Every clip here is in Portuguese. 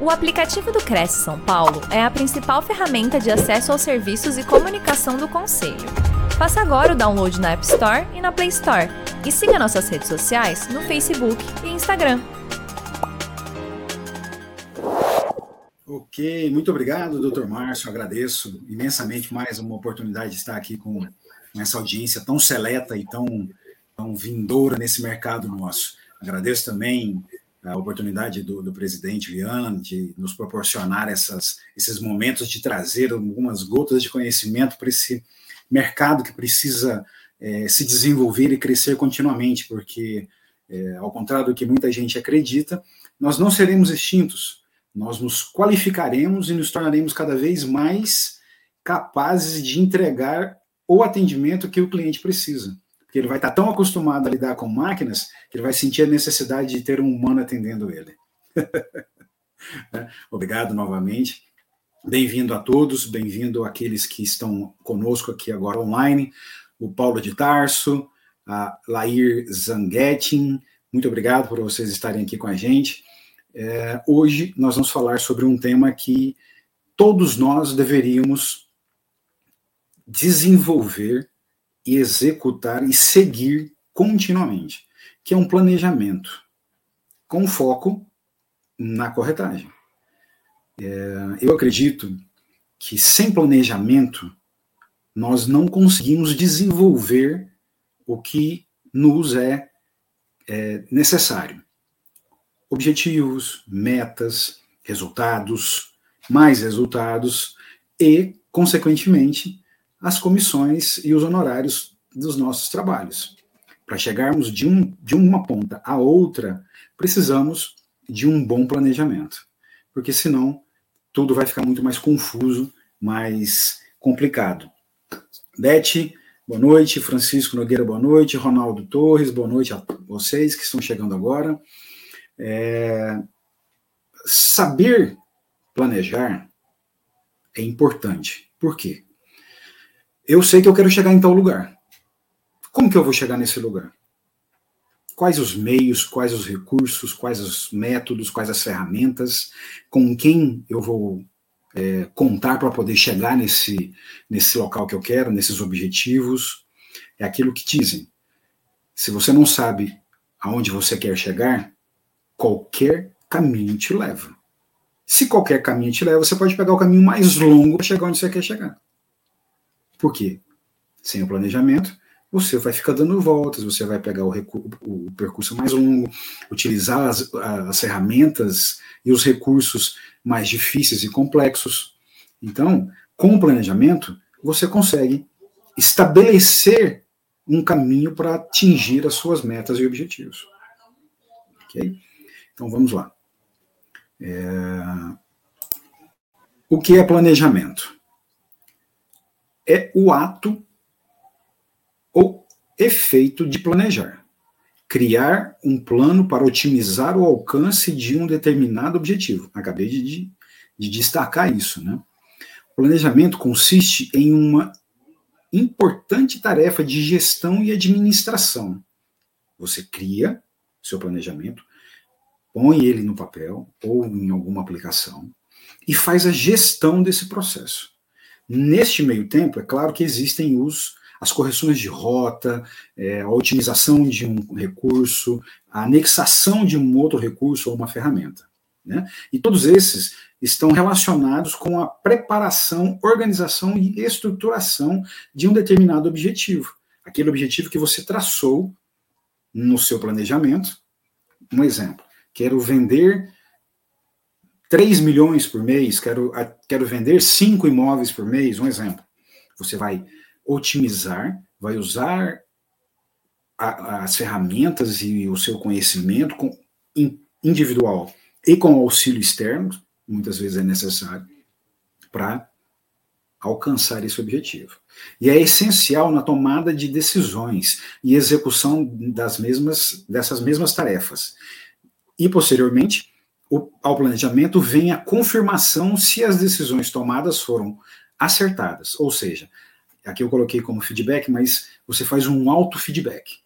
O aplicativo do Cresce São Paulo é a principal ferramenta de acesso aos serviços e comunicação do Conselho. Faça agora o download na App Store e na Play Store. E siga nossas redes sociais no Facebook e Instagram. Ok, muito obrigado, doutor Márcio. Agradeço imensamente mais uma oportunidade de estar aqui com essa audiência tão seleta e tão, tão vindoura nesse mercado nosso. Agradeço também a oportunidade do, do presidente Viana de nos proporcionar essas, esses momentos de trazer algumas gotas de conhecimento para esse mercado que precisa é, se desenvolver e crescer continuamente, porque, é, ao contrário do que muita gente acredita, nós não seremos extintos, nós nos qualificaremos e nos tornaremos cada vez mais capazes de entregar o atendimento que o cliente precisa porque ele vai estar tão acostumado a lidar com máquinas que ele vai sentir a necessidade de ter um humano atendendo ele. Né? Obrigado novamente. Bem-vindo a todos, bem-vindo àqueles que estão conosco aqui agora online, o Paulo de Tarso, a Lair Zanguetin, muito obrigado por vocês estarem aqui com a gente. É, hoje nós vamos falar sobre um tema que todos nós deveríamos desenvolver e executar e seguir continuamente, que é um planejamento com foco na corretagem. É, eu acredito que sem planejamento nós não conseguimos desenvolver o que nos é, é necessário. Objetivos, metas, resultados, mais resultados e, consequentemente, as comissões e os honorários dos nossos trabalhos. Para chegarmos de, um, de uma ponta a outra, precisamos de um bom planejamento, porque senão tudo vai ficar muito mais confuso, mais complicado. Beth, boa noite. Francisco Nogueira, boa noite. Ronaldo Torres, boa noite a vocês que estão chegando agora. É... Saber planejar é importante. Por quê? Eu sei que eu quero chegar em tal lugar. Como que eu vou chegar nesse lugar? Quais os meios, quais os recursos, quais os métodos, quais as ferramentas, com quem eu vou é, contar para poder chegar nesse, nesse local que eu quero, nesses objetivos. É aquilo que dizem. Se você não sabe aonde você quer chegar, qualquer caminho te leva. Se qualquer caminho te leva, você pode pegar o caminho mais longo para chegar onde você quer chegar. Por quê? Sem o planejamento, você vai ficar dando voltas, você vai pegar o, o percurso mais longo, utilizar as, as, ferramentas e os recursos mais difíceis e complexos. Então, com o planejamento, você consegue estabelecer um caminho para atingir as suas metas e objetivos. Ok? Então, vamos lá. É... O que é planejamento? É o ato ou efeito de planejar. Criar um plano para otimizar o alcance de um determinado objetivo. Acabei de, de destacar isso, né? O planejamento consiste em uma importante tarefa de gestão e administração. Você cria seu planejamento, põe ele no papel ou em alguma aplicação e faz a gestão desse processo. Neste meio tempo, é claro que existem os, as correções de rota, é, a otimização de um recurso, a anexação de um outro recurso ou uma ferramenta. Né? E todos esses estão relacionados com a preparação, organização e estruturação de um determinado objetivo. Aquele objetivo que você traçou no seu planejamento. Um exemplo: quero vender 3 milhões por mês, quero, quero vender 5 imóveis por mês, um exemplo. Você vai otimizar, vai usar a, as ferramentas e o seu conhecimento com, individual e com auxílio externo, muitas vezes é necessário, para alcançar esse objetivo. E é essencial na tomada de decisões e execução das mesmas, dessas mesmas tarefas. E, posteriormente, ao planejamento vem a confirmação se as decisões tomadas foram acertadas. Ou seja, aqui eu coloquei como feedback, mas você faz um auto-feedback,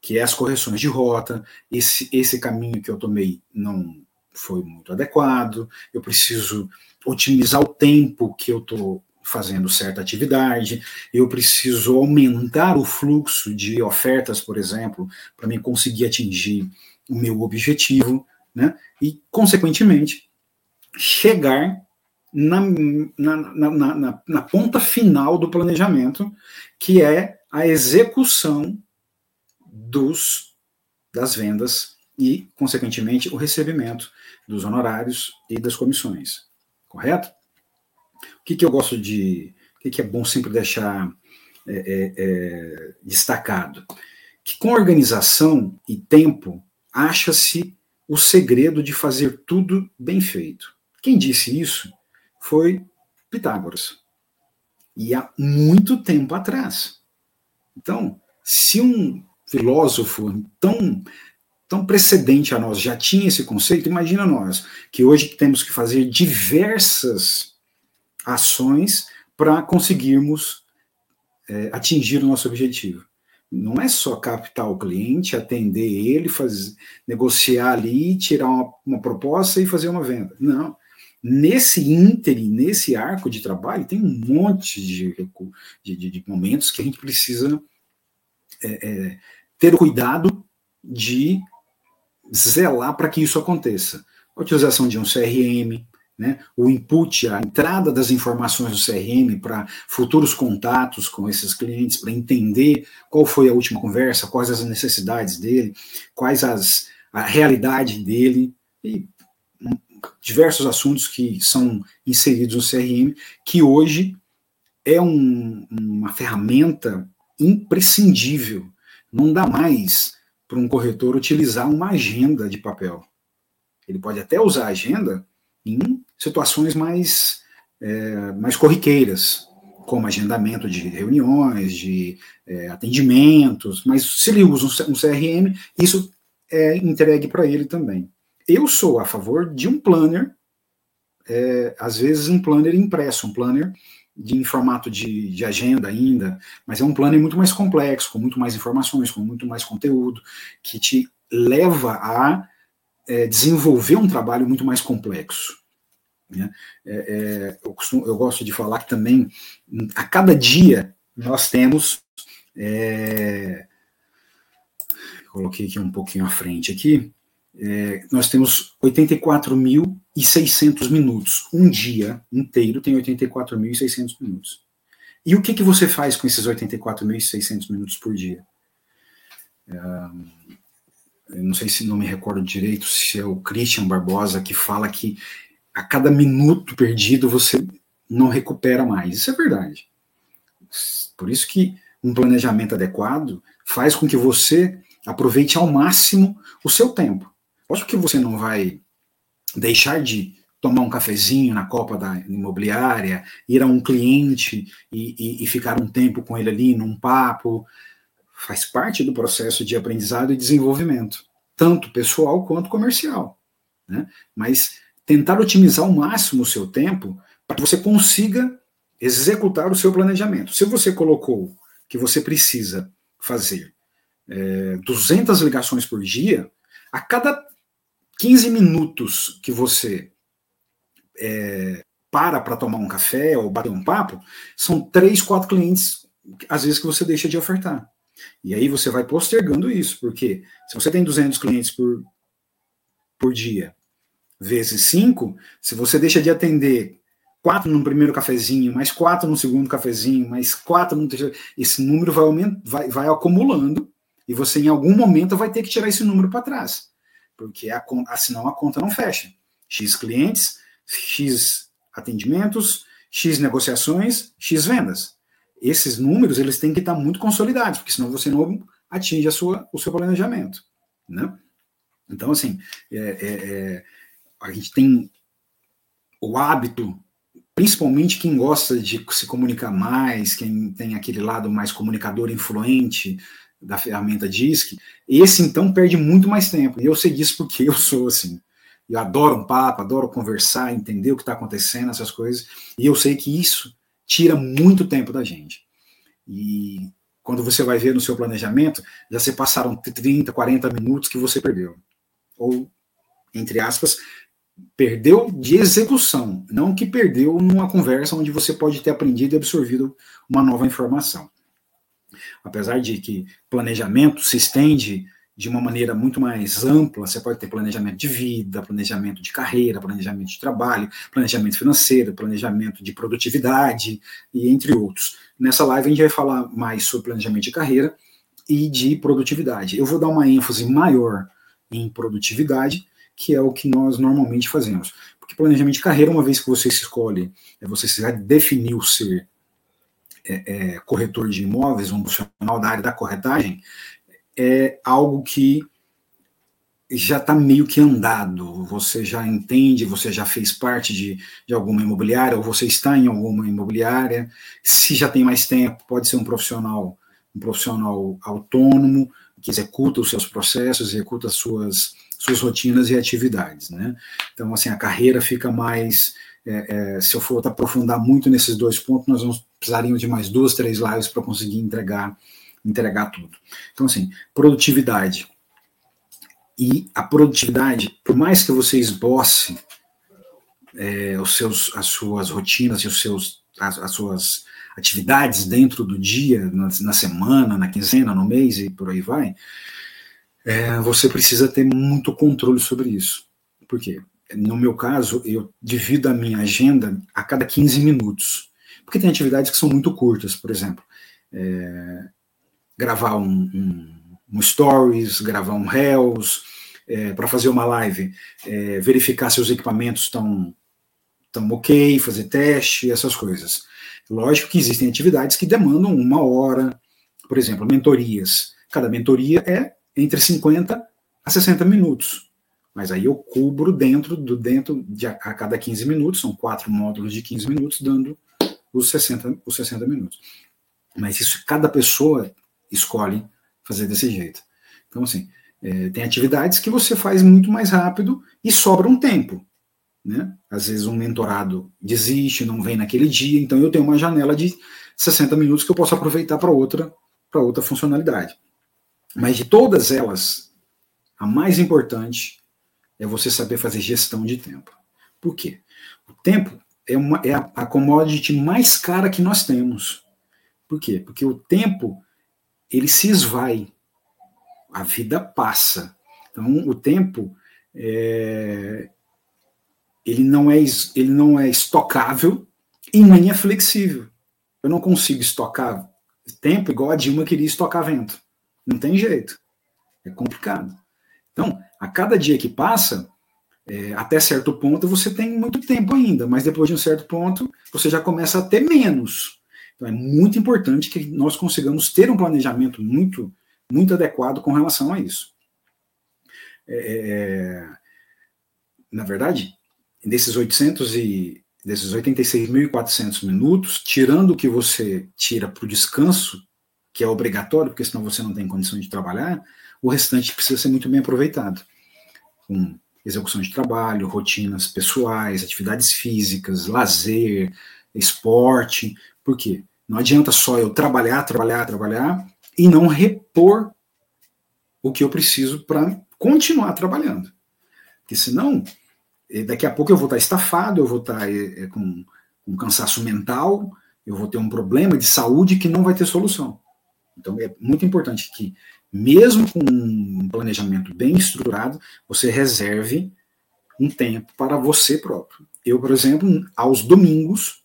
que é as correções de rota, esse, esse caminho que eu tomei não, foi muito adequado, eu preciso otimizar o tempo que eu estou fazendo certa atividade, eu preciso aumentar o fluxo de ofertas, por exemplo, para mim conseguir atingir o meu objetivo, né? E, consequentemente, chegar na, na, na, na, ponta final do planejamento, que é a execução dos das vendas e, consequentemente, o recebimento dos honorários e das comissões. Correto? O que, que eu gosto de. O que, que é bom sempre deixar é, é, é, destacado? Que com organização e tempo acha-se o segredo de fazer tudo bem feito. Quem disse isso foi Pitágoras. E há muito tempo atrás. Então, se um filósofo tão tão precedente a nós já tinha esse conceito, imagina nós, que hoje temos que fazer diversas ações para conseguirmos é, atingir o nosso objetivo. Não é só captar o cliente, atender ele, fazer, negociar ali, tirar uma, uma proposta e fazer uma venda. Não. Nesse ínterim, nesse arco de trabalho, tem um monte de, de, de momentos que a gente precisa é, é, ter cuidado de zelar para que isso aconteça. A utilização de um CRM, né, o input, a entrada das informações do CRM para futuros contatos com esses clientes, para entender qual foi a última conversa, quais as necessidades dele, quais as, a realidade dele, e diversos assuntos que são inseridos no CRM, que hoje é um, uma ferramenta imprescindível. Não dá mais para um corretor utilizar uma agenda de papel. Ele pode até usar a agenda em situações mais, é, mais corriqueiras, como agendamento de reuniões, de é, atendimentos, mas se ele usa um CRM, isso é entregue para ele também. Eu sou a favor de um planner, é, às vezes um planner impresso, um planner de, em formato de, de, agenda ainda, mas é um planner muito mais complexo, com muito mais informações, com muito mais conteúdo, que te leva a é, desenvolver um trabalho muito mais complexo. Né? É, é, eu, costumo, eu, gosto de falar que também, a cada dia, nós temos. É, coloquei aqui um pouquinho à frente aqui. É, nós temos 84.600 minutos. Um dia inteiro tem 84.600 minutos. E o que, que você faz com esses 84.600 minutos por dia? É, não sei se não me recordo direito se é o Christian Barbosa que fala que a cada minuto perdido você não recupera mais. Isso é verdade. Por isso que um planejamento adequado faz com que você aproveite ao máximo o seu tempo. Lógico que você não vai deixar de tomar um cafezinho na copa da imobiliária, ir a um cliente e, e, e ficar um tempo com ele ali num papo. Faz parte do processo de aprendizado e desenvolvimento, tanto pessoal quanto comercial. Né? Mas tentar otimizar ao máximo o seu tempo para que você consiga executar o seu planejamento. Se você colocou que você precisa fazer é, 200 ligações por dia, a cada 15 minutos que você é, para para tomar um café ou bater um papo, são três, quatro clientes, às vezes, que você deixa de ofertar. E aí você vai postergando isso, porque se você tem 200 clientes por, por dia vezes 5, se você deixa de atender quatro no primeiro cafezinho, mais quatro no segundo cafezinho, mais quatro no terceiro, esse número vai, aument, vai, vai acumulando e você em algum momento vai ter que tirar esse número para trás, porque a, senão a conta não fecha. X clientes, X atendimentos, X negociações, X vendas. Esses números eles têm que estar muito consolidados, porque senão você não atinge a sua, o seu planejamento. Né? Então, assim, é, é, é a gente tem o hábito, principalmente quem gosta de se comunicar mais, quem tem aquele lado mais comunicador influente da ferramenta DISC, esse então perde muito mais tempo. E eu sei disso porque eu sou assim. Eu adoro um papo, adoro conversar, entender o que está acontecendo, essas coisas. E eu sei que isso tira muito tempo da gente. E quando você vai ver no seu planejamento, já se passaram 30, 40 minutos que você perdeu. Ou, entre aspas, perdeu de execução, não que perdeu numa conversa onde você pode ter aprendido e absorvido uma nova informação. Apesar de que planejamento se estende de uma maneira muito mais ampla, você pode ter planejamento de vida, planejamento de carreira, planejamento de trabalho, planejamento financeiro, planejamento de produtividade e entre outros. Nessa live a gente vai falar mais sobre planejamento de carreira e de produtividade. Eu vou dar uma ênfase maior em produtividade, que é o que nós normalmente fazemos. Porque planejamento de carreira, uma vez que você se escolhe, é você já definiu ser é, é, corretor de imóveis, um profissional da área da corretagem, é algo que já está meio que andado. Você já entende, você já fez parte de, de alguma imobiliária, ou você está em alguma imobiliária. Se já tem mais tempo, pode ser um profissional, um profissional autônomo, que executa os seus processos, executa as suas, suas rotinas e atividades. Né? Então, assim, a carreira fica mais. É, é, se eu for aprofundar muito nesses dois pontos, nós vamos precisaríamos de mais duas, três lives para conseguir entregar, entregar tudo. Então, assim, produtividade. E a produtividade, por mais que você esboce é, os seus, as suas rotinas e os seus, as, as suas atividades dentro do dia, na, na, semana, na quinzena, no mês e por aí vai, é, você precisa ter muito controle sobre isso. Por quê? No meu caso, eu divido a minha agenda a cada 15 minutos. Porque tem atividades que são muito curtas, por exemplo. É, gravar um, um, um, stories, gravar um reels, é, para fazer uma live, é, verificar se os equipamentos estão estão ok, fazer teste, essas coisas. Lógico que existem atividades que demandam uma hora, por exemplo, mentorias. Cada mentoria é entre 50 a 60 minutos. Mas aí eu cubro dentro do dentro de a, a cada 15 minutos, são quatro módulos de 15 minutos, dando os 60, os 60 minutos. Mas isso cada pessoa escolhe fazer desse jeito. Então, assim, é, tem atividades que você faz muito mais rápido e sobra um tempo. Né? Às vezes um mentorado desiste, não vem naquele dia, então eu tenho uma janela de 60 minutos que eu posso aproveitar para outra, para outra funcionalidade. Mas de todas elas, a mais importante é você saber fazer gestão de tempo. Por quê? O tempo é, uma, é a, commodity mais cara que nós temos. Por quê? Porque o tempo ele se esvai, a vida passa. Então, o tempo é, ele não é ele não é estocável e nem é flexível. Eu não consigo estocar tempo igual a Dilma queria estocar vento. Não tem jeito. É complicado. Então, a cada dia que passa, é, até certo ponto você tem muito tempo ainda, mas depois de um certo ponto você já começa a ter menos. Então é muito importante que nós consigamos ter um planejamento muito, muito adequado com relação a isso. É, é na verdade, desses 800 e desses 86.400 minutos, tirando o que você tira para o descanso, que é obrigatório, porque senão você não tem condição de trabalhar, o restante precisa ser muito bem aproveitado. Com execução de trabalho, rotinas pessoais, atividades físicas, lazer, esporte. Por quê? Não adianta só eu trabalhar, trabalhar, trabalhar e não repor o que eu preciso para continuar trabalhando. Porque senão daqui a pouco eu vou estar estafado, eu vou estar é, com um cansaço mental, eu vou ter um problema de saúde que não vai ter solução. Então é muito importante que, mesmo com um planejamento bem estruturado, você reserve um tempo para você próprio. Eu, por exemplo, aos domingos,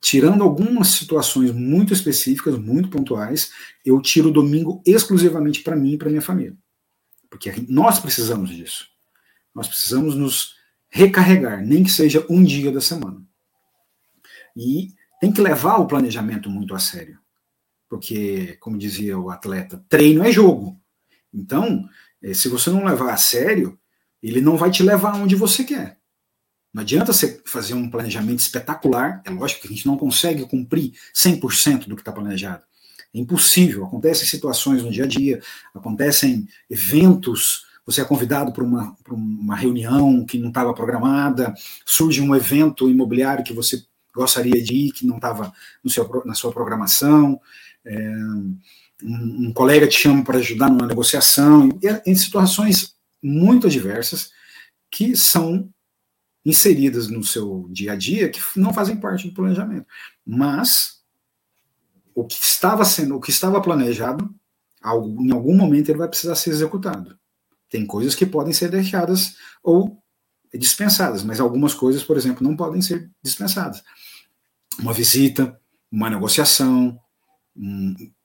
tirando algumas situações muito específicas, muito pontuais, eu tiro o domingo exclusivamente para mim e para minha família. Porque nós precisamos disso. Nós precisamos nos recarregar, nem que seja um dia da semana. E tem que levar o planejamento muito a sério. Porque, como dizia o atleta, treino é jogo. Então, eh, se você não levar a sério, ele não vai te levar onde você quer. Não adianta você fazer um planejamento espetacular, é lógico que a gente não consegue cumprir 100% do que está planejado. É impossível. Acontecem situações no dia a dia, acontecem eventos você é convidado para uma, uma reunião que não estava programada, surge um evento imobiliário que você gostaria de ir, que não estava na sua programação, é, um, um, colega te chama para ajudar numa negociação, em situações muito adversas que são inseridas no seu dia a dia que não fazem parte do planejamento. Mas o que estava sendo, o que estava planejado, em algum momento ele vai precisar ser executado. Tem coisas que podem ser deixadas ou dispensadas, mas algumas coisas, por exemplo, não podem ser dispensadas. Uma visita, uma negociação,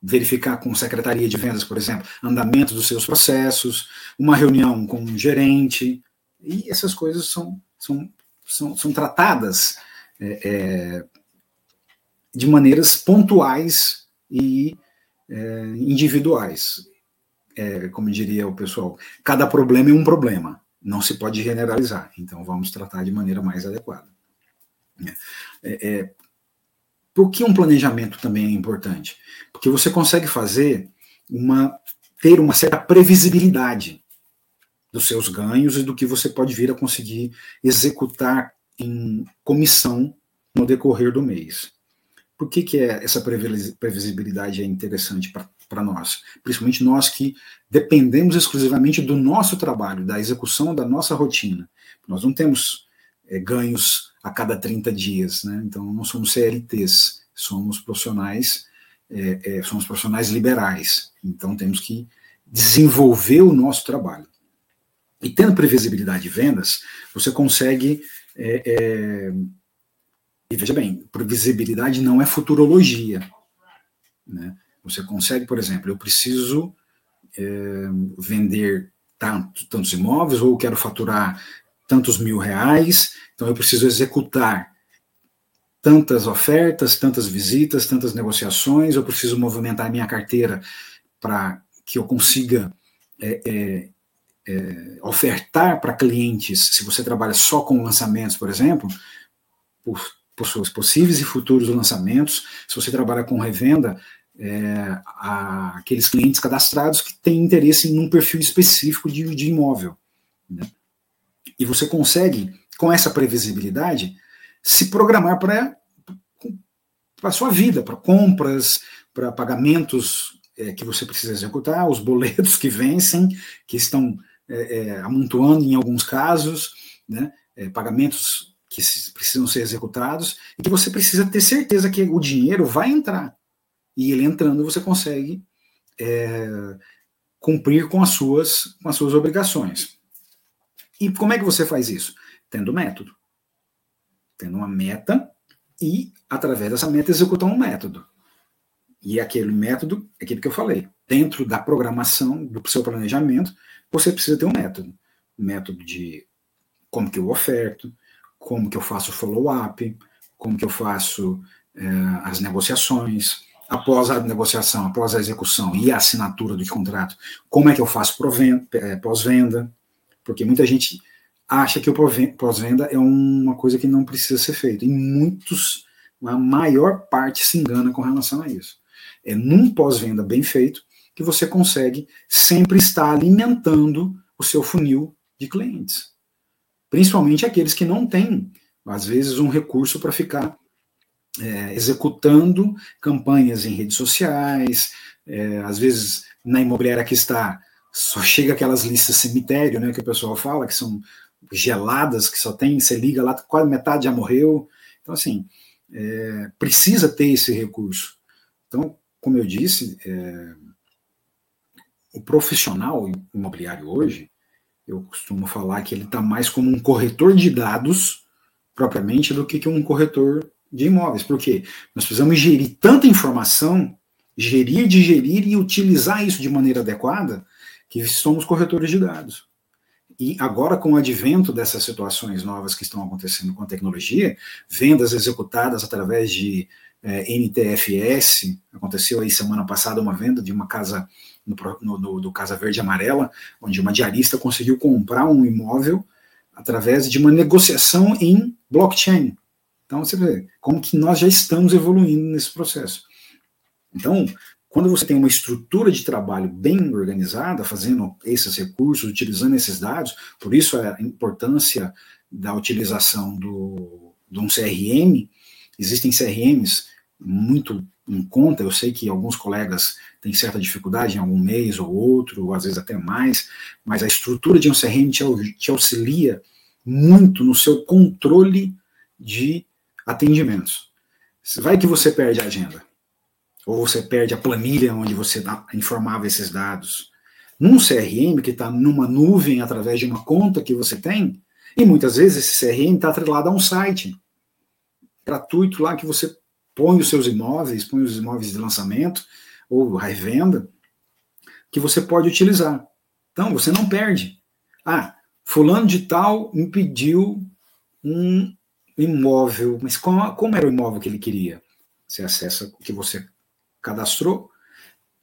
verificar com secretaria de vendas, por exemplo, andamento dos seus processos, uma reunião com um gerente, e essas coisas são, são, são, são tratadas é, é, de maneiras pontuais e é, individuais. É, como diria o pessoal, cada problema é um problema não se pode generalizar, então vamos tratar de maneira mais adequada. É, é, por que um planejamento também é importante? Porque você consegue fazer uma ter uma certa previsibilidade dos seus ganhos e do que você pode vir a conseguir executar em comissão no decorrer do mês. Por que, que é, essa previsibilidade é interessante para nós, principalmente nós que dependemos exclusivamente do nosso trabalho, da execução da nossa rotina. Nós não temos é, ganhos a cada 30 dias, né? então não somos CLTs, somos profissionais, é, é, somos profissionais liberais, então temos que desenvolver o nosso trabalho. E tendo previsibilidade de vendas, você consegue. É, é, e veja bem, previsibilidade não é futurologia. Né? Você consegue, por exemplo, eu preciso é, vender tanto, tantos imóveis, ou quero faturar tantos mil reais, então eu preciso executar tantas ofertas, tantas visitas, tantas negociações, eu preciso movimentar a minha carteira para que eu consiga é, é, é, ofertar para clientes, se você trabalha só com lançamentos, por exemplo, por, por seus possíveis e futuros lançamentos, se você trabalha com revenda, é, a, aqueles clientes cadastrados que têm interesse em um perfil específico de, de imóvel. Né? E você consegue, com essa previsibilidade, se programar para a sua vida, para compras, para pagamentos é, que você precisa executar, os boletos que vencem, que estão é, é amontoando em alguns casos, né? É, pagamentos que precisam ser executados, e que você precisa ter certeza que o dinheiro vai entrar e ele entrando você consegue é, cumprir com as, suas, com as suas obrigações. E como é que você faz isso? Tendo método. Tendo uma meta e, através dessa meta, executar um método. E aquele método, é aquilo que eu falei, dentro da programação do seu planejamento, você precisa ter um método. Um método de como que eu oferto, como que eu faço follow-up, como que eu faço é, as negociações, após a negociação, após a execução e a assinatura do contrato, como é que eu faço é, pós-venda? Porque muita gente acha que o pós-venda é uma coisa que não precisa ser feita. E muitos, a maior parte se engana com relação a isso. É num pós-venda bem feito que você consegue sempre estar alimentando o seu funil de clientes. Principalmente aqueles que não têm, às vezes, um recurso para ficar é, executando campanhas em redes sociais, é, às vezes na imobiliária que está, só chega aquelas listas cemitério, né, que o pessoal fala, que são geladas, que só tem, você liga lá, quase metade já morreu. Então, assim, é, precisa ter esse recurso. Então, como eu disse, é, o profissional imobiliário hoje, eu costumo falar que ele está mais como um corretor de dados, propriamente, do que um corretor de imóveis. porque Nós precisamos gerir tanta informação, gerir, digerir e utilizar isso de maneira adequada, que somos corretores de dados. E agora, com o advento dessas situações novas que estão acontecendo com a tecnologia, vendas executadas através de é, NTFS, aconteceu aí semana passada uma venda de uma casa no, no, do Casa Verde Amarela, onde uma diarista conseguiu comprar um imóvel através de uma negociação em blockchain, então, você vê como que nós já estamos evoluindo nesse processo. Então, quando você tem uma estrutura de trabalho bem organizada, fazendo esses recursos, utilizando esses dados, por isso a importância da utilização do, de um CRM, existem CRMs muito em conta, eu sei que alguns colegas têm certa dificuldade em algum mês ou outro, ou às vezes até mais, mas a estrutura de um CRM te, auxilia muito no seu controle de atendimentos. Vai que você perde a agenda, ou você perde a planilha onde você informava esses dados. Num CRM que está numa nuvem através de uma conta que você tem, e muitas vezes esse CRM está atrelado a um site gratuito lá que você põe os seus imóveis, põe os imóveis de lançamento ou revenda, que você pode utilizar. Então, você não perde. Ah, fulano de tal me pediu um imóvel, mas como, como era o imóvel que ele queria? Você acessa o que você cadastrou,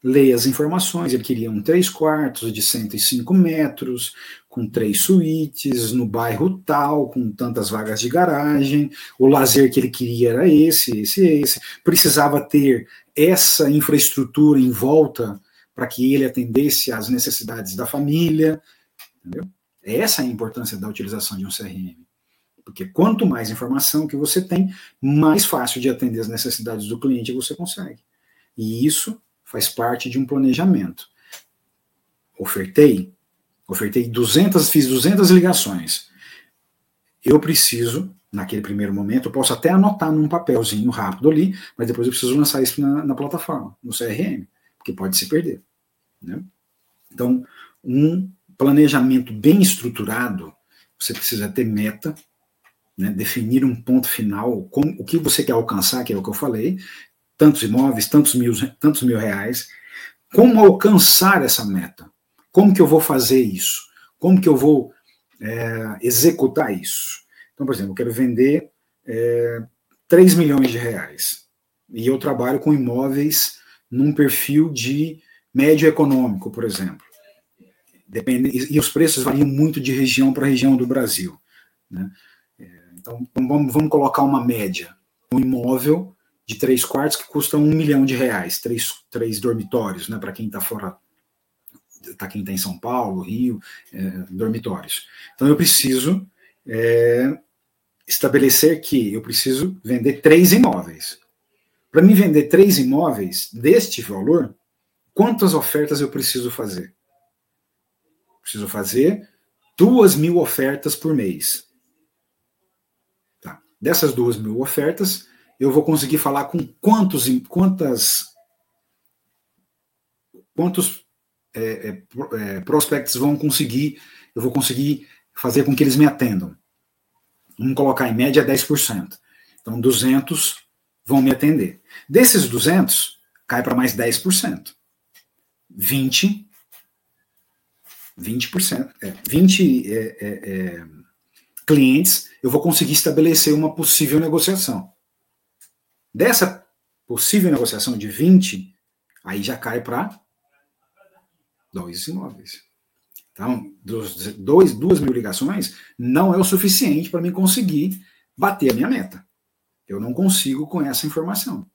lê as informações, ele queria um três quartos de 105 metros, com três suítes, no bairro tal, com tantas vagas de garagem, o lazer que ele queria era esse, esse, esse, precisava ter essa infraestrutura em volta para que ele atendesse às necessidades da família, entendeu? Essa é a importância da utilização de um CRM. Porque quanto mais informação que você tem, mais fácil de atender as necessidades do cliente você consegue. E isso faz parte de um planejamento. Ofertei, ofertei 200, fiz 200 ligações. Eu preciso, naquele primeiro momento, eu posso até anotar num papelzinho rápido ali, mas depois eu preciso lançar isso na, na plataforma, no CRM, porque pode se perder. Né? Então, um planejamento bem estruturado, você precisa ter meta, né, definir um ponto final, como, o que você quer alcançar, que é o que eu falei, tantos imóveis, tantos mil, tantos mil reais, como alcançar essa meta, como que eu vou fazer isso, como que eu vou é, executar isso. Então, por exemplo, eu quero vender é, 3 milhões de reais e eu trabalho com imóveis num perfil de médio econômico, por exemplo. Depende, e, os preços variam muito de região para região do Brasil. Né? Então, vamos, vamos colocar uma média. Um imóvel de três quartos que custa um milhão de reais, três, três dormitórios, né, para quem está fora, para quem está em São Paulo, Rio, é, dormitórios. Então, eu preciso é, estabelecer que eu preciso vender três imóveis. Para mim vender três imóveis deste valor, quantas ofertas eu preciso fazer? Preciso fazer duas mil ofertas por mês. Dessas duas mil ofertas, eu vou conseguir falar com quantos, quantas, quantos é, é, é, prospects vão conseguir, eu vou conseguir fazer com que eles me atendam. Vamos colocar em média 10%. Então, 200 vão me atender. Desses 200, cai para mais 10%. 20, 20%, é, 20 é, é, é clientes, eu vou conseguir estabelecer uma possível negociação. Dessa possível negociação de 20, aí já cai para dois imóveis. Então, dos dois, duas mil ligações não é o suficiente para mim conseguir bater a minha meta. Eu não consigo com essa informação.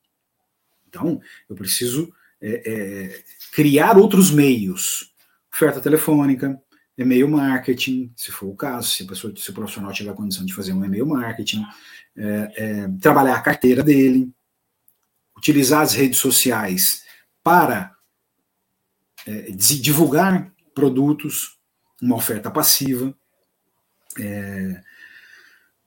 Então, eu preciso é, é, criar outros meios. Oferta telefônica, e-mail marketing, se for o caso, se, a pessoa, se o profissional tiver a condição de fazer um e-mail marketing, é, é, trabalhar a carteira dele, utilizar as redes sociais para é, divulgar produtos, uma oferta passiva, é,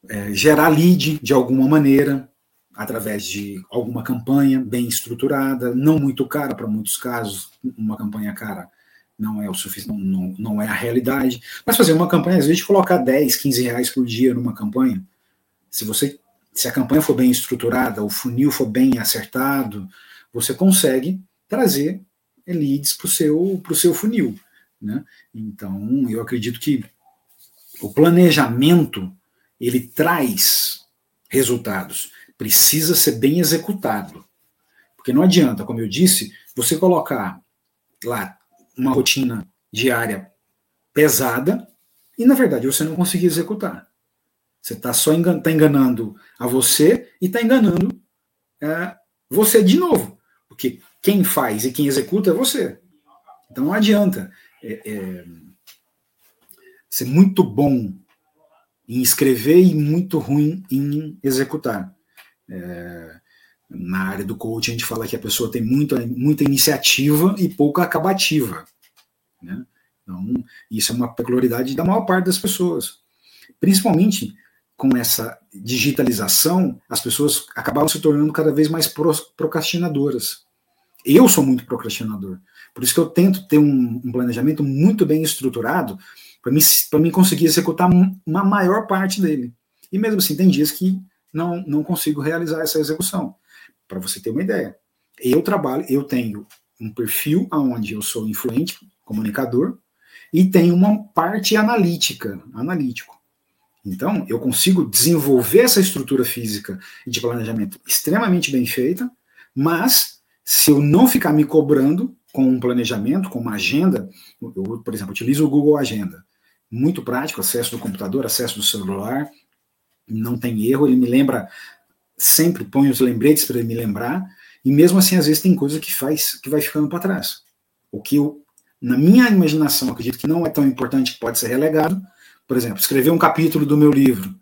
é, gerar lead de alguma maneira, através de alguma campanha bem estruturada, não muito cara para muitos casos, uma campanha cara não é o suficiente, não, não, é a realidade. Mas fazer uma campanha, às vezes, colocar 10, 15 reais por dia numa campanha, se você se a campanha for bem estruturada, o funil for bem acertado, você consegue trazer leads para o seu, seu funil. Né? Então, eu acredito que o planejamento ele traz resultados, precisa ser bem executado. Porque não adianta, como eu disse, você colocar lá uma rotina diária pesada e, na verdade, você não conseguir executar. Você está só engan tá enganando a você e está enganando é, você de novo. Porque quem faz e quem executa é você. Então não adianta é, é, ser muito bom em escrever e muito ruim em executar. É, na área do coaching, a gente fala que a pessoa tem muita, muita iniciativa e pouca acabativa. Né? Então, isso é uma peculiaridade da maior parte das pessoas. principalmente com essa digitalização, as pessoas acabaram se tornando cada vez mais procrastinadoras. Eu sou muito procrastinador. Por isso que eu tento ter um, um planejamento muito bem estruturado para mim, conseguir executar uma maior parte dele. E mesmo assim, tem dias que não, não consigo realizar essa execução. Para você ter uma ideia. Eu trabalho, eu tenho um perfil onde eu sou influente, comunicador, e tenho uma parte analítica, analítico. Então, eu consigo desenvolver essa estrutura física de planejamento extremamente bem feita, mas se eu não ficar me cobrando com um planejamento, com uma agenda, eu, por exemplo, utilizo o Google Agenda. Muito prático, acesso do computador, acesso do celular, não tem erro, ele me lembra, sempre põe os lembretes para ele me lembrar, e mesmo assim, às vezes, tem coisa que faz que vai ficando para trás. O que eu, na minha imaginação, acredito que não é tão importante que pode ser relegado, por exemplo, escrever um capítulo do meu livro.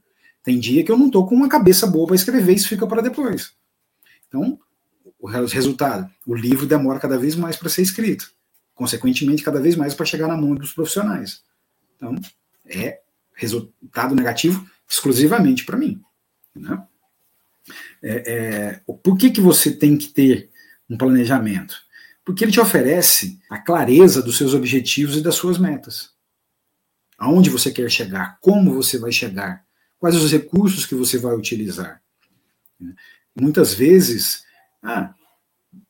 Tem dia que eu não estou com uma cabeça boa para escrever, isso fica para depois. Então, o resultado, o livro demora cada vez mais para ser escrito. Consequentemente, cada vez mais para chegar na mão dos profissionais. Então, é resultado negativo exclusivamente para mim. Né? É, é, por que, que você tem que ter um planejamento? Porque ele te oferece a clareza dos seus objetivos e das suas metas aonde você quer chegar, como você vai chegar, quais os recursos que você vai utilizar. Muitas vezes, ah,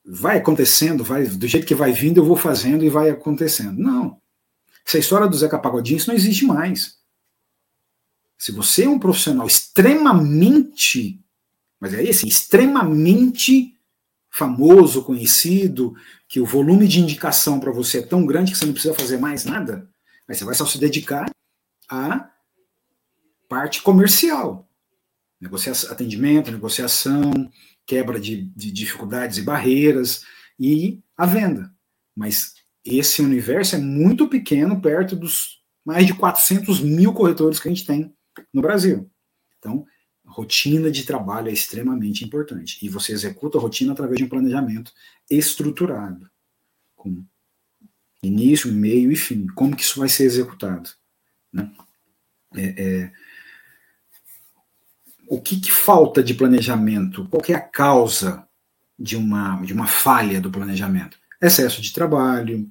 vai acontecendo, vai do jeito que vai vindo, eu vou fazendo e vai acontecendo. Não. Essa história do Zeca Pagodinho, isso não existe mais. Se você é um profissional extremamente, mas é esse, extremamente famoso, conhecido, que o volume de indicação para você é tão grande que você não precisa fazer mais nada, Aí você vai só se dedicar à parte comercial. Negociação, atendimento, negociação, quebra de, de dificuldades e barreiras e a venda. Mas esse universo é muito pequeno perto dos mais de 400 mil corretores que a gente tem no Brasil. Então, rotina de trabalho é extremamente importante. E você executa a rotina através de um planejamento estruturado, com Início, meio e fim. Como que isso vai ser executado? Né? É, é, o que, que, falta de planejamento? Qual é a causa de uma, de uma falha do planejamento? Excesso de trabalho,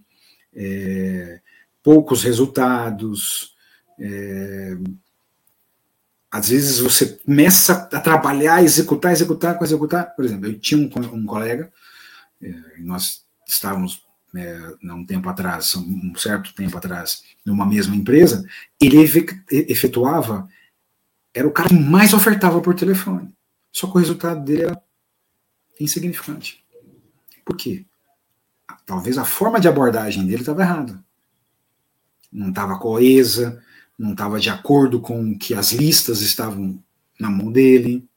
é, poucos resultados, é, às vezes você começa a trabalhar, executar, executar, executar. Por exemplo, eu tinha um, um colega, é, nós estávamos é, um tempo atrás, um certo tempo atrás, numa mesma empresa, ele efetuava, era o cara que mais ofertava por telefone. Só que o resultado dele era insignificante. Por quê? Talvez a forma de abordagem dele estava errada. Não estava coesa, não estava de acordo com que as listas estavam na mão dele.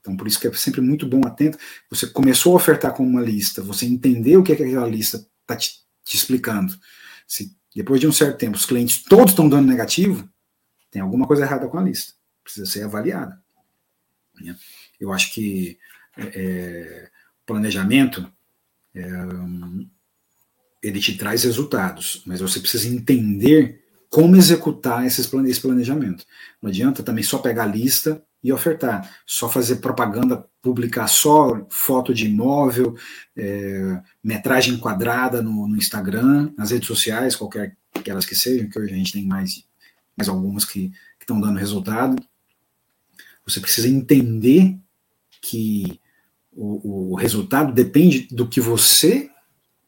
Então, por isso que é sempre muito bom atento. Você começou a ofertar com uma lista, você entendeu o que, é que aquela lista está te, te, explicando. Se depois de um certo tempo os clientes todos estão dando negativo, tem alguma coisa errada com a lista. Precisa ser avaliada. Né? Eu acho que é, é planejamento é, ele te traz resultados, mas você precisa entender como executar esses esse planejamento. Não adianta também só pegar a lista e ofertar. Só fazer propaganda, publicar só foto de imóvel, é, metragem quadrada no, no, Instagram, nas redes sociais, qualquer aquelas que sejam, que hoje a gente tem mais, mais algumas que estão dando resultado. Você precisa entender que o, o resultado depende do que você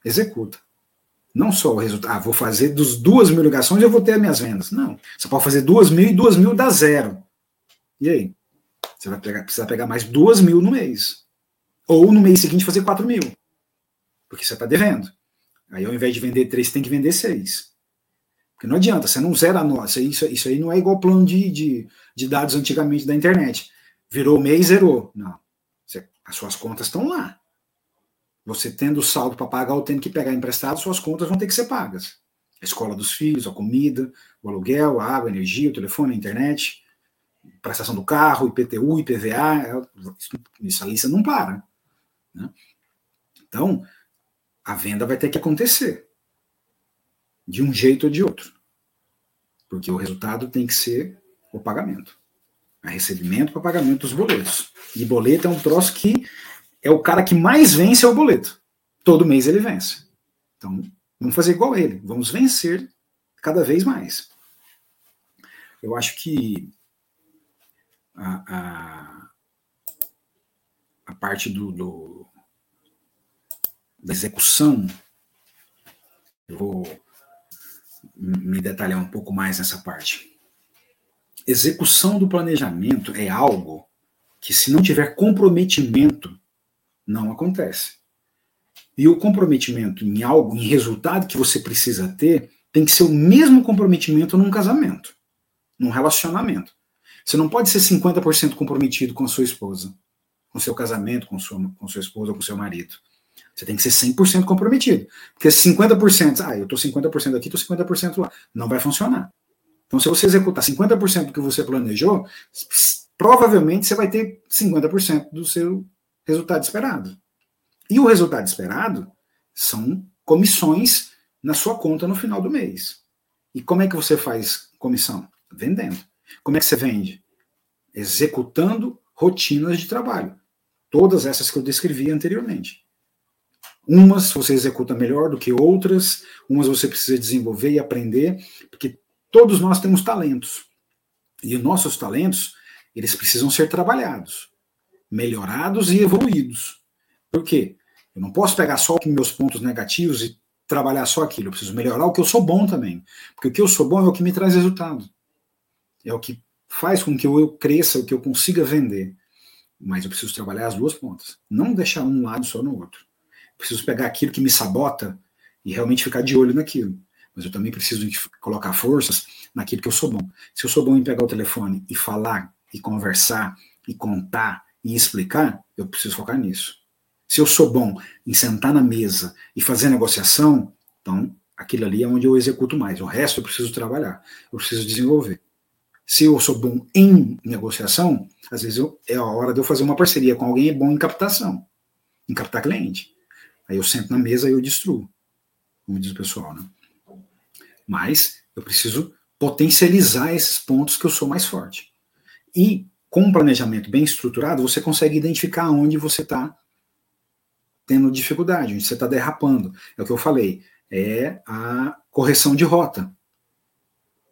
executa. Não só o resultado, ah, vou fazer dos duas mil ligações eu vou ter as minhas vendas. Não. Você pode fazer duas mil e duas mil dá zero. E aí? Você vai pegar, precisar pegar mais duas mil no mês. Ou no mês seguinte fazer quatro mil. Porque você está devendo. Aí ao invés de vender três, você tem que vender seis. Porque não adianta, você não zera a nossa. Isso, isso aí não é igual plano de, de, de dados antigamente da internet. Virou mês, zerou. Não. Você, as suas contas estão lá. Você tendo saldo para pagar ou tendo que pegar emprestado, suas contas vão ter que ser pagas. A escola dos filhos, a comida, o aluguel, a água, a energia, o telefone, a internet prestação do carro, IPTU, IPVA, isso, a lista não para. Né? Então, a venda vai ter que acontecer, de um jeito ou de outro. Porque o resultado tem que ser o pagamento. A recebimento para pagamento dos boletos. E boleto é um troço que é o cara que mais vence é o boleto. Todo mês ele vence. Então, vamos fazer igual ele. Vamos vencer cada vez mais. Eu acho que a, a, a parte do, do, da execução, eu vou me detalhar um pouco mais nessa parte. Execução do planejamento é algo que, se não tiver comprometimento, não acontece. E o comprometimento em algo, em resultado que você precisa ter, tem que ser o mesmo comprometimento num casamento, num relacionamento. Você não pode ser 50% comprometido com a sua esposa, com seu casamento, com sua, com sua esposa, com seu marido. Você tem que ser 100% comprometido. Porque 50%, ah, eu estou 50% aqui, estou 50% lá. Não vai funcionar. Então, se você executar 50% do que você planejou, provavelmente você vai ter 50% do seu resultado esperado. E o resultado esperado são comissões na sua conta no final do mês. E como é que você faz comissão? Vendendo. Como é que você vende? Executando rotinas de trabalho. Todas essas que eu descrevi anteriormente. Umas você executa melhor do que outras, umas você precisa desenvolver e aprender, porque todos nós temos talentos. E os nossos talentos, eles precisam ser trabalhados, melhorados e evoluídos. Por quê? Eu não posso pegar só meus pontos negativos e trabalhar só aquilo. Eu preciso melhorar o que eu sou bom também. Porque o que eu sou bom é o que me traz resultado. É o que faz com que eu cresça, o que eu consiga vender. Mas eu preciso trabalhar as duas pontas. Não deixar um lado só no outro preciso pegar aquilo que me sabota e realmente ficar de olho naquilo. Mas eu também preciso colocar forças naquilo que eu sou bom. Se eu sou bom em pegar o telefone e falar, e conversar, e contar, e explicar, eu preciso focar nisso. Se eu sou bom em sentar na mesa e fazer negociação, então aquilo ali é onde eu executo mais. O resto eu preciso trabalhar, eu preciso desenvolver. Se eu sou bom em negociação, às vezes eu, é a hora de eu fazer uma parceria com alguém é bom em captação, em captar cliente. Aí eu sento na mesa e eu destruo, como diz o pessoal, né? Mas eu preciso potencializar esses pontos que eu sou mais forte. E com um planejamento bem estruturado, você consegue identificar onde você está tendo dificuldade, onde você está derrapando. É o que eu falei, é a correção de rota.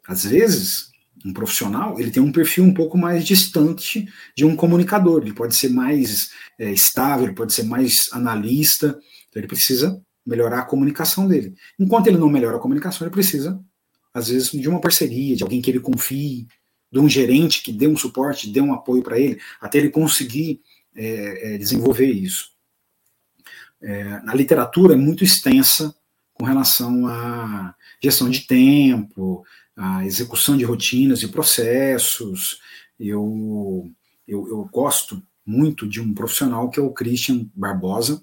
Às vezes, um profissional ele tem um perfil um pouco mais distante de um comunicador. Ele pode ser mais é, estável, ele pode ser mais analista, então ele precisa melhorar a comunicação dele. Enquanto ele não melhora a comunicação, ele precisa, às vezes, de uma parceria, de alguém que ele confie, de um gerente que dê um suporte, dê um apoio para ele, até ele conseguir é, é, desenvolver isso. É, na literatura é muito extensa com relação à gestão de tempo, à execução de rotinas e processos. Eu, eu, eu gosto muito de um profissional que é o Christian Barbosa,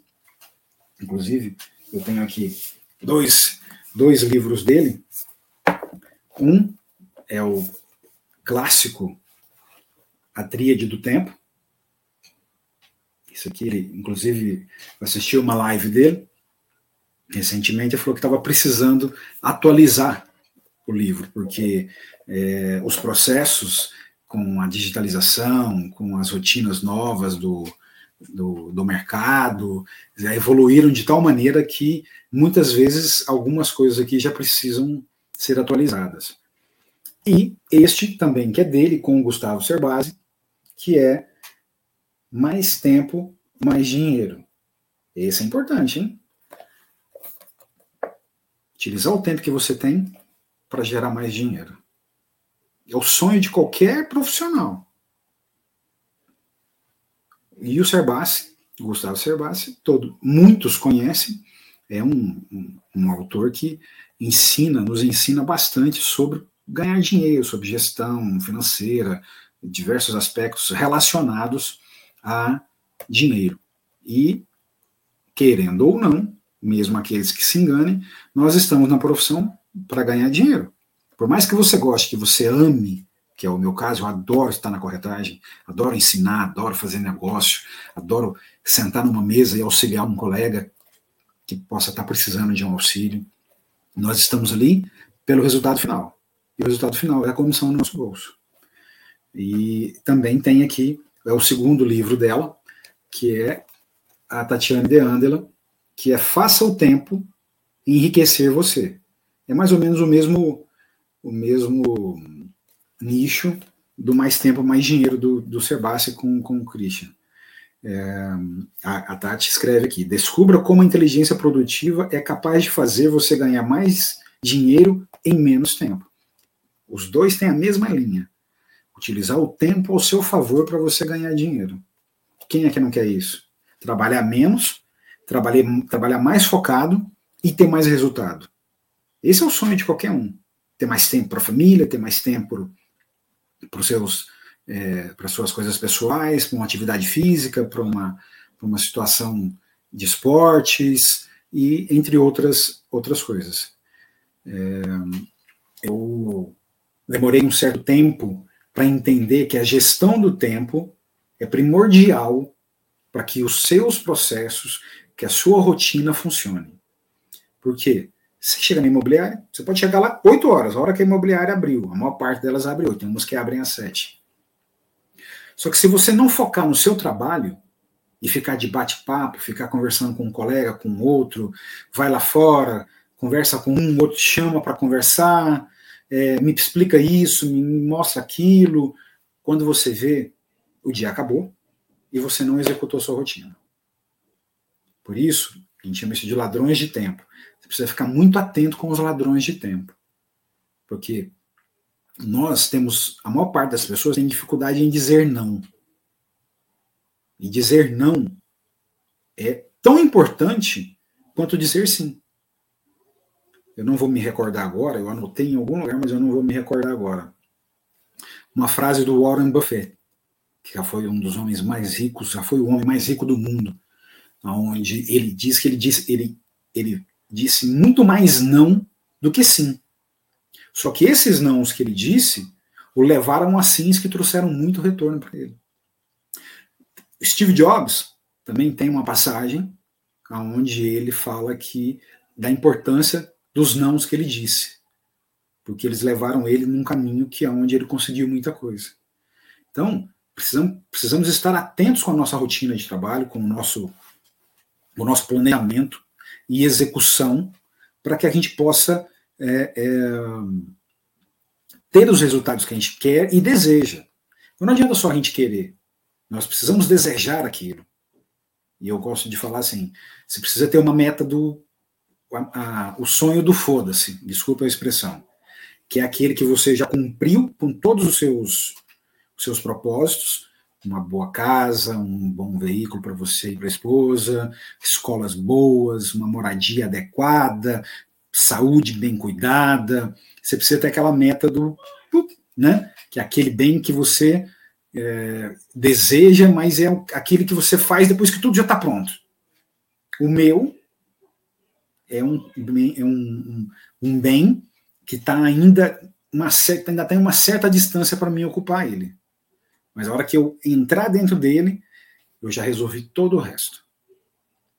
Inclusive, eu tenho aqui dois, dois livros dele. Um é o clássico A Tríade do Tempo. Isso aqui, ele, inclusive, assistiu uma live dele recentemente. Ele falou que estava precisando atualizar o livro, porque é, os processos com a digitalização, com as rotinas novas do, do, do mercado, evoluíram de tal maneira que muitas vezes algumas coisas aqui já precisam ser atualizadas. E este também, que é dele, com o Gustavo Cerbasi, que é mais tempo, mais dinheiro. Esse é importante, hein? Utilizar o tempo que você tem para gerar mais dinheiro. É o sonho de qualquer profissional. E o Cerbasi, Gustavo Cerbasi, todo, muitos conhecem, é um, um, um autor que ensina, nos ensina bastante sobre ganhar dinheiro, sobre gestão financeira, diversos aspectos relacionados a dinheiro. E, querendo ou não, mesmo aqueles que se enganem, nós estamos na profissão para ganhar dinheiro. Por mais que você goste, que você ame que é o meu caso, eu adoro estar na corretagem, adoro ensinar, adoro fazer negócio, adoro sentar numa mesa e auxiliar um colega que possa estar precisando de um auxílio. Nós estamos ali pelo resultado final. E o resultado final é a comissão no nosso bolso. E também tem aqui, é o segundo livro dela, que é a Tatiane de Andela, que é Faça o Tempo Enriquecer Você. É mais ou menos o mesmo, o mesmo nicho do Mais Tempo, Mais Dinheiro do, do Sebastião com, com o Christian. É, a, a Tati escreve aqui: descubra como a inteligência produtiva é capaz de fazer você ganhar mais dinheiro em menos tempo. Os dois têm a mesma linha. Utilizar o tempo ao seu favor para você ganhar dinheiro. Quem é que não quer isso? Trabalhar menos, trabalhar, trabalhar mais focado e ter mais resultado. Esse é o sonho de qualquer um. Ter mais tempo para a família, ter mais tempo para seus é, suas coisas pessoais, para uma atividade física, para uma, uma situação de esportes e entre outras, outras coisas. É, eu demorei um certo tempo para entender que a gestão do tempo é primordial para que os seus processos, que a sua rotina funcione. Por quê? Você chega na imobiliária, você pode chegar lá 8 horas, a hora que a imobiliária abriu. A maior parte delas abre 8, tem umas que abrem às 7. Só que se você não focar no seu trabalho e ficar de bate-papo, ficar conversando com um colega, com outro, vai lá fora, conversa com um, outro chama para conversar, é, me explica isso, me mostra aquilo. Quando você vê, o dia acabou e você não executou sua rotina. Por isso, a gente chama isso de ladrões de tempo. Você precisa ficar muito atento com os ladrões de tempo. Porque nós temos, a maior parte das pessoas tem dificuldade em dizer não. E dizer não é tão importante quanto dizer sim. Eu não vou me recordar agora, eu anotei em algum lugar, mas eu não vou me recordar agora. Uma frase do Warren Buffett, que já foi um dos homens mais ricos, já foi o homem mais rico do mundo, onde ele diz que ele disse, ele, ele disse muito mais não do que sim. Só que esses nãos que ele disse o levaram a sims que trouxeram muito retorno para ele. Steve Jobs também tem uma passagem onde ele fala que da importância dos nãos que ele disse, porque eles levaram ele num caminho que é onde ele conseguiu muita coisa. Então, precisamos, precisamos estar atentos com a nossa rotina de trabalho, com o nosso, o nosso planejamento e execução, para que a gente possa é, é, ter os resultados que a gente quer e deseja. Então, não adianta só a gente querer. Nós precisamos desejar aquilo. E eu gosto de falar assim: você precisa ter uma meta do. A, a, o sonho do foda-se, desculpa a expressão, que é aquele que você já cumpriu com todos os seus, os seus propósitos, uma boa casa, um bom veículo para você e para a esposa, escolas boas, uma moradia adequada, saúde bem cuidada, você precisa ter aquela meta do, né? Que é aquele bem que você é, deseja, mas é aquele que você faz depois que tudo já está pronto. O meu é um, é um, um, bem que está ainda uma certa, ainda tem uma certa distância para mim ocupar ele. Mas a hora que eu entrar dentro dele, eu já resolvi todo o resto.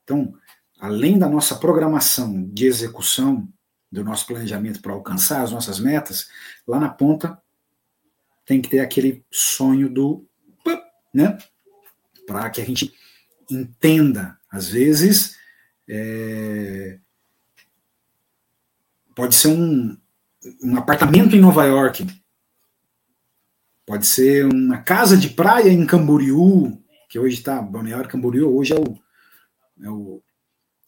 Então, além da nossa programação de execução do nosso planejamento para alcançar as nossas metas, lá na ponta tem que ter aquele sonho do né? Para que a gente entenda, às vezes, é, pode ser um, um apartamento em Nova York, pode ser uma casa de praia em Camboriú, que hoje está, Balneário Camboriú, hoje é o, é o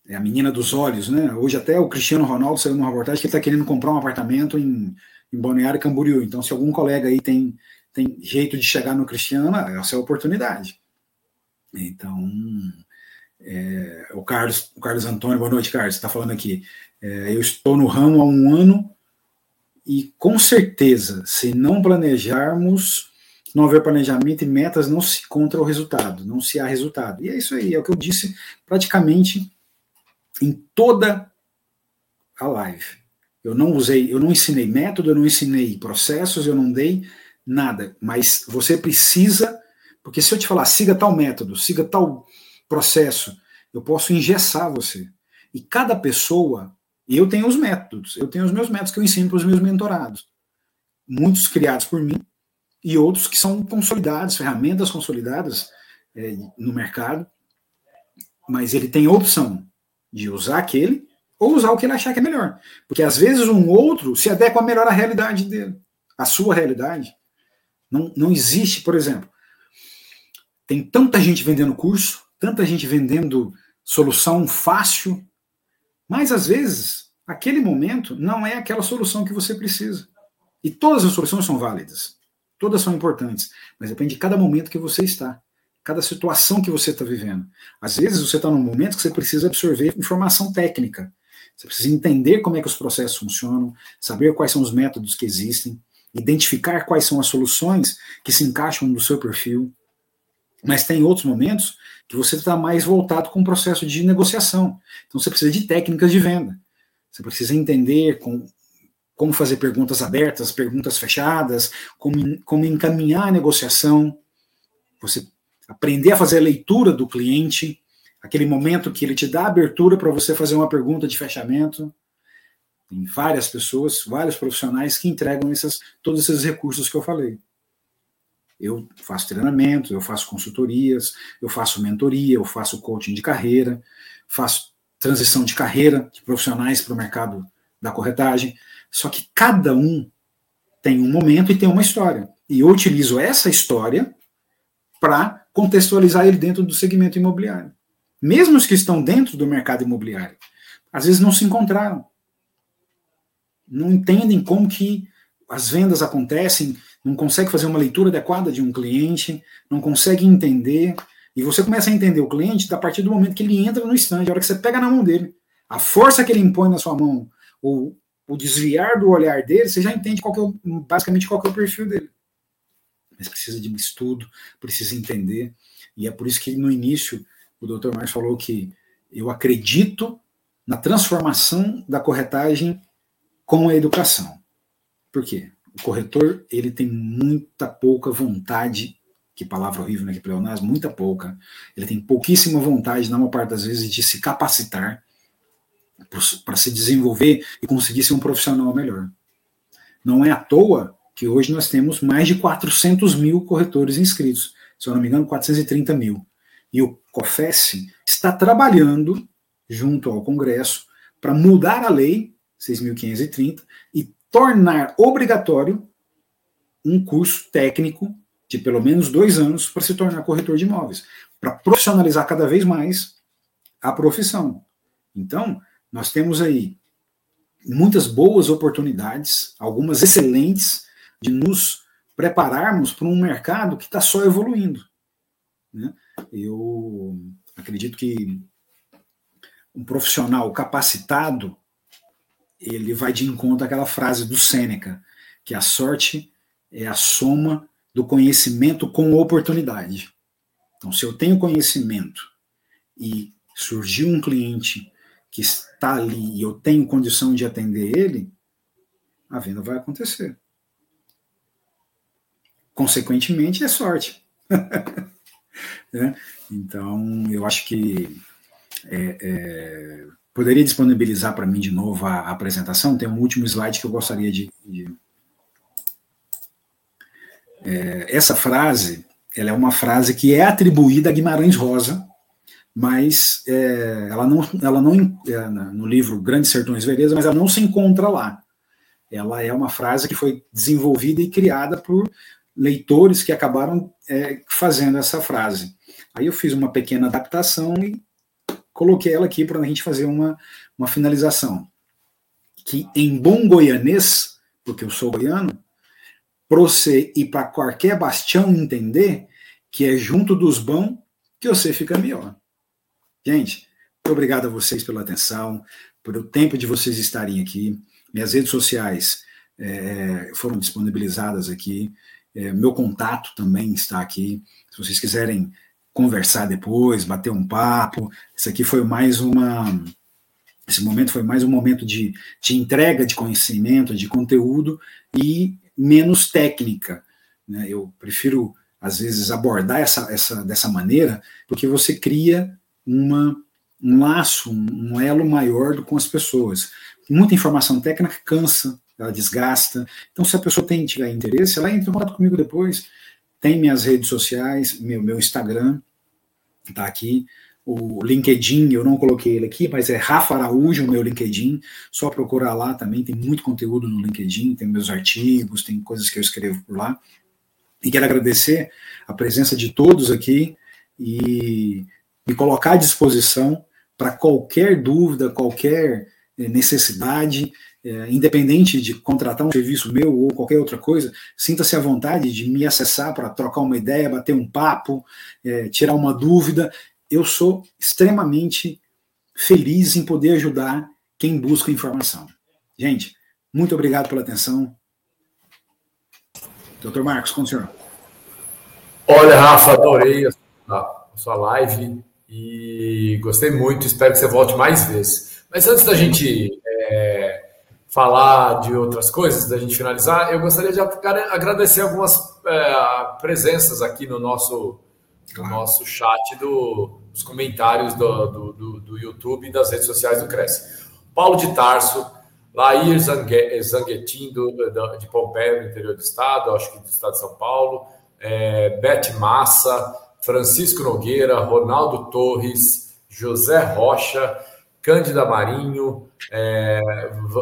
é a menina dos olhos, né? Hoje até o Cristiano Ronaldo saiu numa reportagem que ele está querendo comprar um apartamento em, em Balneário Camboriú. Então, se algum colega aí tem, tem jeito de chegar no Cristiano, essa é a oportunidade. Então, é, o Carlos, o Carlos Antônio, boa noite, Carlos, está falando aqui. É, eu estou no ramo há um ano e com certeza, se não planejarmos, se não houver planejamento e metas, não se encontra o resultado, não se há resultado. E é isso aí, é o que eu disse praticamente em toda a live. Eu não usei, eu não ensinei método, eu não ensinei processos, eu não dei nada. Mas você precisa, porque se eu te falar siga tal método, siga tal processo, eu posso engessar você. E cada pessoa, eu tenho os métodos, eu tenho os meus métodos que eu ensino para os meus mentorados. Muitos criados por mim, e outros que são consolidados, ferramentas consolidadas é, no mercado, mas ele tem a opção de usar aquele ou usar o que ele achar que é melhor. Porque às vezes um outro se adequa melhor à realidade dele, à sua realidade. Não, não existe, por exemplo, tem tanta gente vendendo curso, tanta gente vendendo solução fácil, mas às vezes aquele momento não é aquela solução que você precisa. E todas as soluções são válidas, todas são importantes, mas depende de cada momento que você está, cada situação que você está vivendo. Às vezes você está num momento que você precisa absorver informação técnica, você precisa entender como é que os processos funcionam, saber quais são os métodos que existem, identificar quais são as soluções que se encaixam no seu perfil. Mas tem outros momentos que você está mais voltado com o processo de negociação. Então você precisa de técnicas de venda. Você precisa entender com, como fazer perguntas abertas, perguntas fechadas, como, como encaminhar a negociação. Você aprender a fazer a leitura do cliente, aquele momento que ele te dá abertura para você fazer uma pergunta de fechamento. Tem várias pessoas, vários profissionais que entregam essas, todos esses recursos que eu falei. Eu faço treinamento, eu faço consultorias, eu faço mentoria, eu faço coaching de carreira, faço transição de carreira de profissionais para o mercado da corretagem. Só que cada um tem um momento e tem uma história. E eu utilizo essa história para contextualizar ele dentro do segmento imobiliário mesmo os que estão dentro do mercado imobiliário, às vezes não se encontraram. Não entendem como que as vendas acontecem, não consegue fazer uma leitura adequada de um cliente, não consegue entender. E você começa a entender o cliente a partir do momento que ele entra no stand, a hora que você pega na mão dele. A força que ele impõe na sua mão, ou o desviar do olhar dele, você já entende qual é o, basicamente qual é o perfil dele. Mas precisa de estudo, precisa entender. E é por isso que no início o doutor Mais falou que eu acredito na transformação da corretagem com a educação. Por quê? O corretor ele tem muita pouca vontade, que palavra horrível, né, que pleonasmo, muita pouca. Ele tem pouquíssima vontade, na maior parte das vezes, de se capacitar para se desenvolver e conseguir ser um profissional melhor. Não é à toa que hoje nós temos mais de 400 mil corretores inscritos. Se eu não me engano, 430 mil e o COFES está trabalhando junto ao Congresso para mudar a lei 6.530 e tornar obrigatório um curso técnico de pelo menos dois anos para se tornar corretor de imóveis, para profissionalizar cada vez mais a profissão. Então, nós temos aí muitas boas oportunidades, algumas excelentes, de nos prepararmos para um mercado que está só evoluindo. Né? Eu acredito que um profissional capacitado ele vai de encontro àquela frase do Sêneca, que a sorte é a soma do conhecimento com oportunidade. Então, se eu tenho conhecimento e surgiu um cliente que está ali e eu tenho condição de atender ele, a venda vai acontecer. Consequentemente, é sorte. Né? Então, eu acho que é, é, poderia disponibilizar para mim de novo a, apresentação. Tem um último slide que eu gostaria de. de é, essa frase, ela é uma frase que é atribuída a Guimarães Rosa, mas é, ela não, ela não é, no livro Grandes Sertões Vereza, mas ela não se encontra lá. Ela é uma frase que foi desenvolvida e criada por leitores que acabaram é, fazendo essa frase. Aí eu fiz uma pequena adaptação e coloquei ela aqui para a gente fazer uma, uma finalização. Que em bom goianês, porque eu sou goiano, você ir para qualquer bastião entender que é junto dos bons que você fica melhor. Gente, muito obrigado a vocês pela atenção, pelo tempo de vocês estarem aqui. Minhas redes sociais é, foram disponibilizadas aqui. É, meu contato também está aqui. Se vocês quiserem conversar depois, bater um papo, isso aqui foi mais uma. Esse momento foi mais um momento de, de entrega de conhecimento, de conteúdo e menos técnica. Né? Eu prefiro, às vezes, abordar essa, essa dessa maneira, porque você cria uma, um laço, um elo maior com as pessoas. Muita informação técnica cansa, ela desgasta. Então, se a pessoa tem, tiver interesse, ela entra em contato comigo depois. Tem minhas redes sociais, meu, meu Instagram, tá aqui. O LinkedIn, eu não coloquei ele aqui, mas é Rafa Araújo, o meu LinkedIn. Só procurar lá também, tem muito conteúdo no LinkedIn, tem meus artigos, tem coisas que eu escrevo por lá. E quero agradecer a presença de todos aqui e me colocar à disposição para qualquer dúvida, qualquer eh, necessidade, é, independente de contratar um serviço meu ou qualquer outra coisa, sinta-se à vontade de me acessar para trocar uma ideia, bater um papo, é, tirar uma dúvida. Eu sou extremamente feliz em poder ajudar quem busca informação. Gente, muito obrigado pela atenção. Doutor Marcos, com o senhor. Olha, Rafa, adorei a sua live e gostei muito. Espero que você volte mais vezes. Mas antes da gente é, falar de outras coisas, da gente finalizar, eu gostaria de agradecer algumas é, presenças aqui no nosso, no nosso chat do, dos comentários do, do, do, do YouTube e das redes sociais do Cresce. Paulo de Tarso, Lair Zanguetin, do, de Pompeia, no interior do estado, acho que do estado de São Paulo, é, Beth Massa, Francisco Nogueira, Ronaldo Torres, José Rocha, Cândida Marinho, é,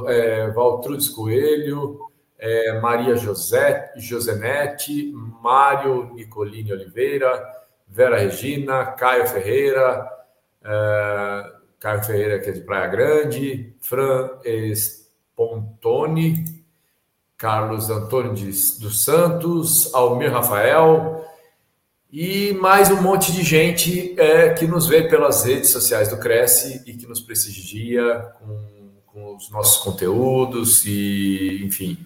é, Valtrudes Coelho, é, Maria José, Josenete, Mário Nicolini Oliveira, Vera Regina, Caio Ferreira, é, Caio Ferreira, que é de Praia Grande, Fran Espontoni, Carlos Antônio de, dos Santos, Almir Rafael, e mais um monte de gente é, que nos vê pelas redes sociais do Cresce e que nos prestigia com, com os nossos conteúdos e, enfim.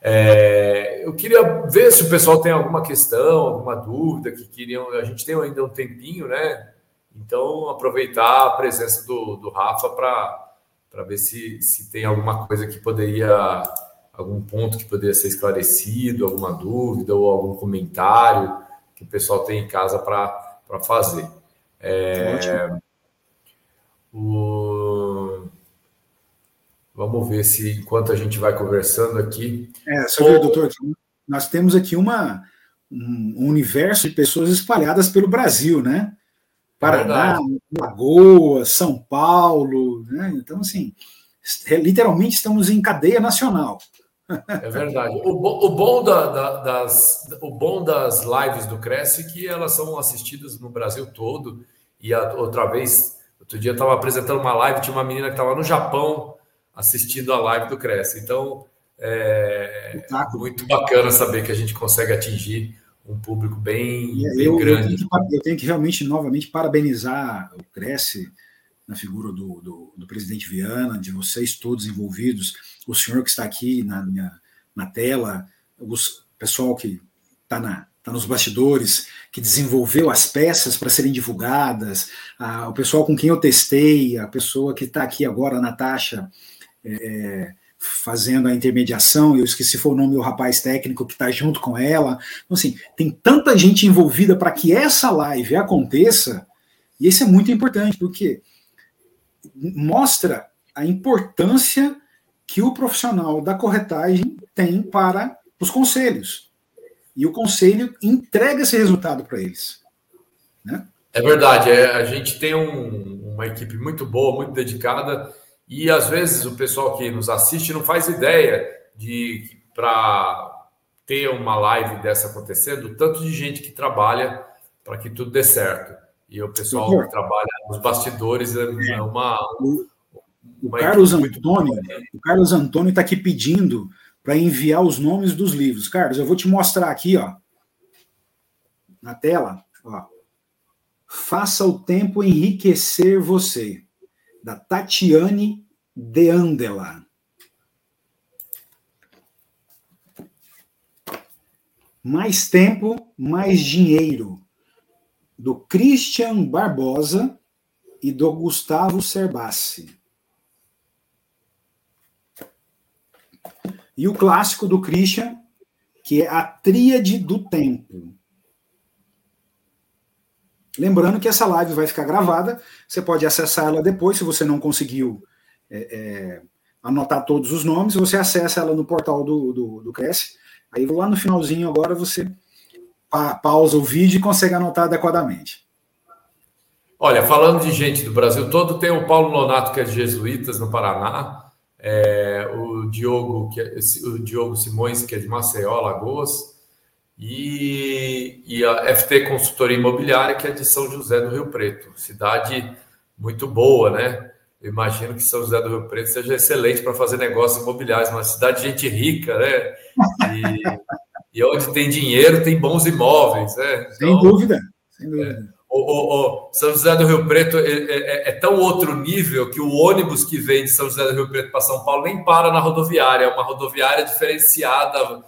É, eu queria ver se o pessoal tem alguma questão, alguma dúvida que queriam. A gente tem ainda um tempinho, né? Então, aproveitar a presença do, do Rafa para ver se, se tem alguma coisa que poderia, algum ponto que poderia ser esclarecido, alguma dúvida ou algum comentário que o pessoal tem em casa para fazer. É, o... Vamos ver se enquanto a gente vai conversando aqui. É, só ou... doutor, nós temos aqui uma, um universo de pessoas espalhadas pelo Brasil, né? Paraná, é Lagoa, São Paulo, né? Então, assim, literalmente estamos em cadeia nacional. É verdade. O, bo, o, bom da, da, das, o bom das lives do Cresce é que elas são assistidas no Brasil todo. E a, outra vez, outro dia eu estava apresentando uma live, tinha uma menina que estava no Japão assistindo a live do Cresce. Então, é muito bacana saber que a gente consegue atingir um público bem, bem eu, grande. Eu tenho, que, eu tenho, que, realmente, novamente, parabenizar o Cresce na figura do, do, do presidente Viana, de vocês todos envolvidos o senhor que está aqui na, minha, na tela, o pessoal que está na, tá nos bastidores, que desenvolveu as peças para serem divulgadas, a, o pessoal com quem eu testei, a pessoa que está aqui agora, a Natasha, é, fazendo a intermediação, eu esqueci foi o nome do rapaz técnico que está junto com ela. Então, assim, tem tanta gente envolvida para que essa live aconteça, e isso é muito importante, porque mostra a importância que o profissional da corretagem tem para os conselhos. E o conselho entrega esse resultado para eles. Né? É verdade, é, a gente tem um, uma equipe muito boa, muito dedicada, e às vezes o pessoal que nos assiste não faz ideia de para ter uma live dessa acontecendo, tanto de gente que trabalha para que tudo dê certo. E o pessoal que trabalha nos bastidores é, é uma, o Carlos Antônio, o Carlos Antônio está aqui pedindo para enviar os nomes dos livros. Carlos, eu vou te mostrar aqui, ó, na tela, ó. Faça o tempo enriquecer você, da Tatiane de Andela. Mais tempo, mais dinheiro, do Christian Barbosa e do Gustavo Cerbassi. E o clássico do Christian, que é a Tríade do Tempo. Lembrando que essa live vai ficar gravada, você pode acessar ela depois, se você não conseguiu é, é, anotar todos os nomes, você acessa ela no portal do, do, do Cresce. Aí lá no finalzinho agora você pa pausa o vídeo e consegue anotar adequadamente. Olha, falando de gente do Brasil todo, tem o Paulo Nonato, que é de Jesuítas, no Paraná, é, o, Diogo, que é, o Diogo Simões, que é de Maceió, Lagoas, e, e a FT Consultoria Imobiliária, que é de São José do Rio Preto, cidade muito boa, né? Eu imagino que São José do Rio Preto seja excelente para fazer negócios imobiliários, uma cidade de gente rica, né? E, e onde tem dinheiro, tem bons imóveis, né? Então, sem dúvida, sem dúvida. É, o, o, o, São José do Rio Preto é, é, é, é, tão outro nível que o ônibus que vem de São José do Rio Preto para São Paulo nem para na rodoviária, é uma rodoviária diferenciada,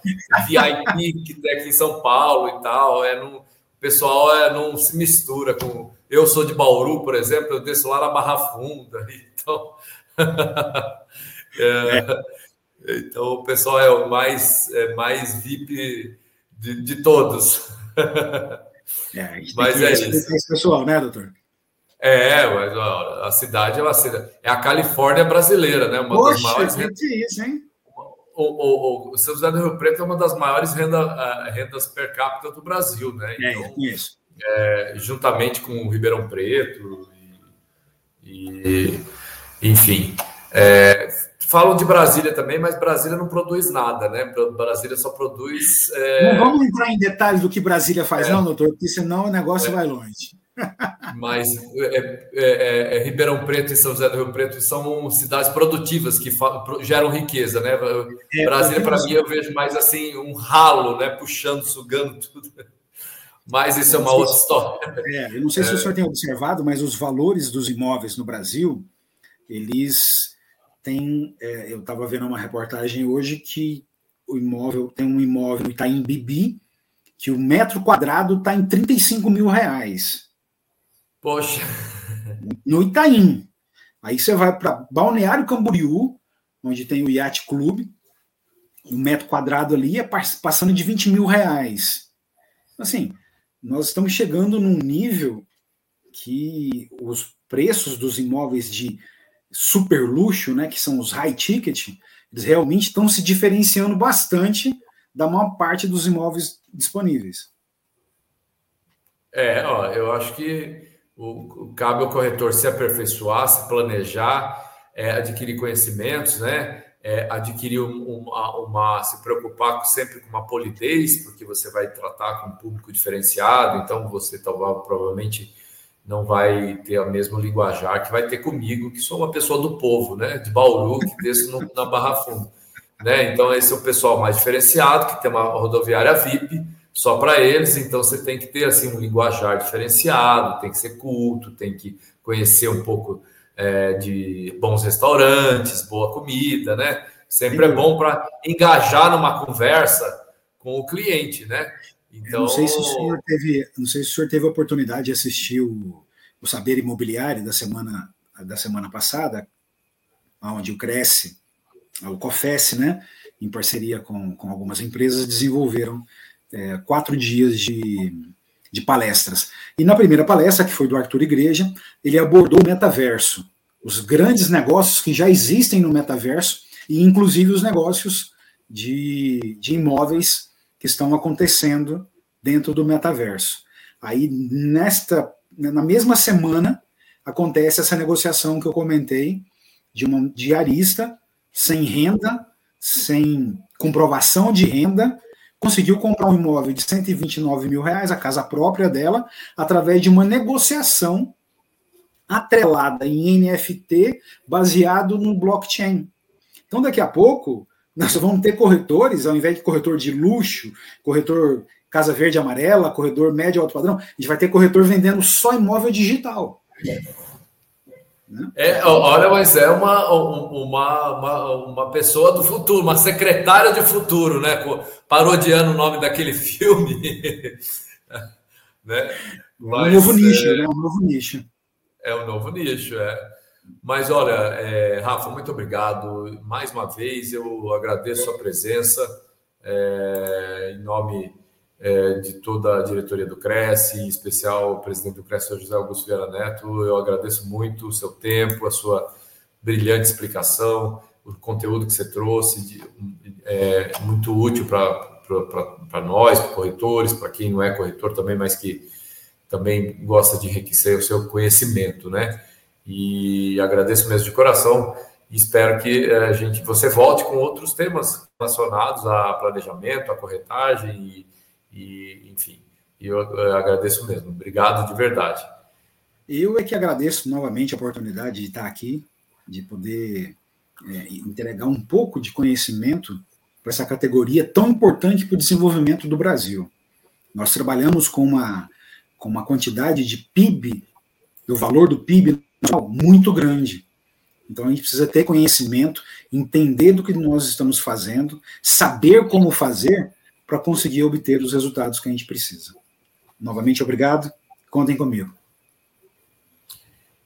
VIP que tem aqui em São Paulo e tal. É no, o pessoal é, não se mistura com. Eu sou de Bauru, por exemplo, eu desço lá na Barra Funda, então. é, então o pessoal é o mais, é mais VIP de, de todos. É, mas é isso. Esse pessoal, né, doutor? É, mas ó, a cidade é cidade. É a Califórnia brasileira, né? Uma Poxa, das maiores. Rendas, isso, hein? O, o, o, São José do Rio Preto é uma das maiores renda, uh, rendas per capita do Brasil, né? É, então, é, isso. É, juntamente com o Ribeirão Preto e, e enfim. É, Falam de Brasília também, mas Brasília não produz nada, né? Brasília só produz. É... Não vamos entrar em detalhes do que Brasília faz, é. não, doutor, porque senão o negócio é. vai longe. Mas é, é, é, é, Ribeirão Preto e São José do Rio Preto são cidades produtivas que geram riqueza, né? Brasília, para mim, eu vejo mais assim um ralo, né? Puxando, sugando tudo. Mas isso é uma outra história. eu não sei se o senhor tem observado, mas os valores dos imóveis no Brasil, eles tem, é, eu estava vendo uma reportagem hoje que o imóvel tem um imóvel no Itaim Bibi, que o metro quadrado está em 35 mil reais. Poxa. No Itaim. Aí você vai para Balneário Camboriú, onde tem o Yacht Club, o metro quadrado ali é passando de 20 mil reais. Assim, nós estamos chegando num nível que os preços dos imóveis de super luxo, né, que são os high ticket, eles realmente estão se diferenciando bastante da maior parte dos imóveis disponíveis. É, ó, eu acho que o, cabe ao corretor se aperfeiçoar, se planejar, é, adquirir conhecimentos, né? É, adquirir um, uma, uma, se preocupar sempre com uma polidez, porque você vai tratar com um público diferenciado, então você talvez provavelmente não vai ter o mesmo linguajar que vai ter comigo, que sou uma pessoa do povo, né? De Bauru, que desço no, na Barra Funda. Né? Então, esse é o pessoal mais diferenciado, que tem uma rodoviária VIP só para eles. Então, você tem que ter assim um linguajar diferenciado, tem que ser culto, tem que conhecer um pouco é, de bons restaurantes, boa comida, né? Sempre é bom para engajar numa conversa com o cliente, né? Então... Não sei se o senhor teve, não sei se o senhor teve a oportunidade de assistir o, o Saber Imobiliário da semana da semana passada, onde o Cresce, o COFES, né, em parceria com, com algumas empresas, desenvolveram é, quatro dias de, de palestras. E na primeira palestra, que foi do Arthur Igreja, ele abordou o metaverso, os grandes negócios que já existem no metaverso, e inclusive os negócios de, de imóveis que estão acontecendo dentro do metaverso. Aí, nesta, na mesma semana, acontece essa negociação que eu comentei de uma diarista sem renda, sem comprovação de renda, conseguiu comprar um imóvel de 129 mil reais, a casa própria dela, através de uma negociação atrelada em NFT, baseado no blockchain. Então, daqui a pouco, nós vamos ter corretores, ao invés de corretor de luxo, corretor Casa Verde Amarela, corretor médio alto padrão, a gente vai ter corretor vendendo só imóvel digital. Né? É, olha, mas é uma, uma, uma, uma, pessoa do futuro, uma secretária de futuro, né? Parodiando o nome daquele filme. né? Mas, um novo nicho, é, né? Um novo nicho. É um novo nicho, é. Mas olha, é, Rafa, muito obrigado. Mais uma vez, eu agradeço a presença é, em nome é, de toda a diretoria do Cresce, em especial o presidente do Cresce, José Augusto Vieira Neto. Eu agradeço muito o seu tempo, a sua brilhante explicação, o conteúdo que você trouxe, de, é muito útil para nós, para corretores, para quem não é corretor também, mas que também gosta de enriquecer o seu conhecimento, né? E agradeço mesmo de coração espero que eh, a gente você volte com outros temas relacionados a planejamento, a corretagem e, e enfim. E eu, eu agradeço mesmo. Obrigado de verdade. Eu é que agradeço novamente a oportunidade de estar aqui, de poder é, entregar um pouco de conhecimento para essa categoria tão importante para o desenvolvimento do Brasil. Nós trabalhamos com uma, com uma quantidade de PIB, do valor do PIB muito grande. Então a gente precisa ter conhecimento, entender do que nós estamos fazendo, saber como fazer para conseguir obter os resultados que a gente precisa. Novamente, obrigado. Contem comigo.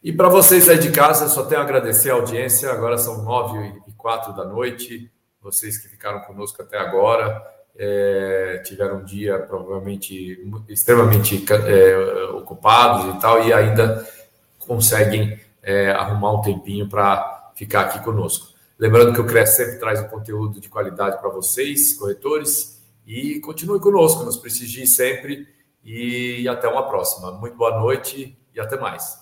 E para vocês aí de casa, só tenho a agradecer a audiência. Agora são nove e quatro da noite. Vocês que ficaram conosco até agora é, tiveram um dia provavelmente extremamente é, ocupados e tal, e ainda conseguem é, arrumar um tempinho para ficar aqui conosco. Lembrando que o Cresce sempre traz um conteúdo de qualidade para vocês, corretores, e continue conosco, nos prestigie sempre e até uma próxima. Muito boa noite e até mais.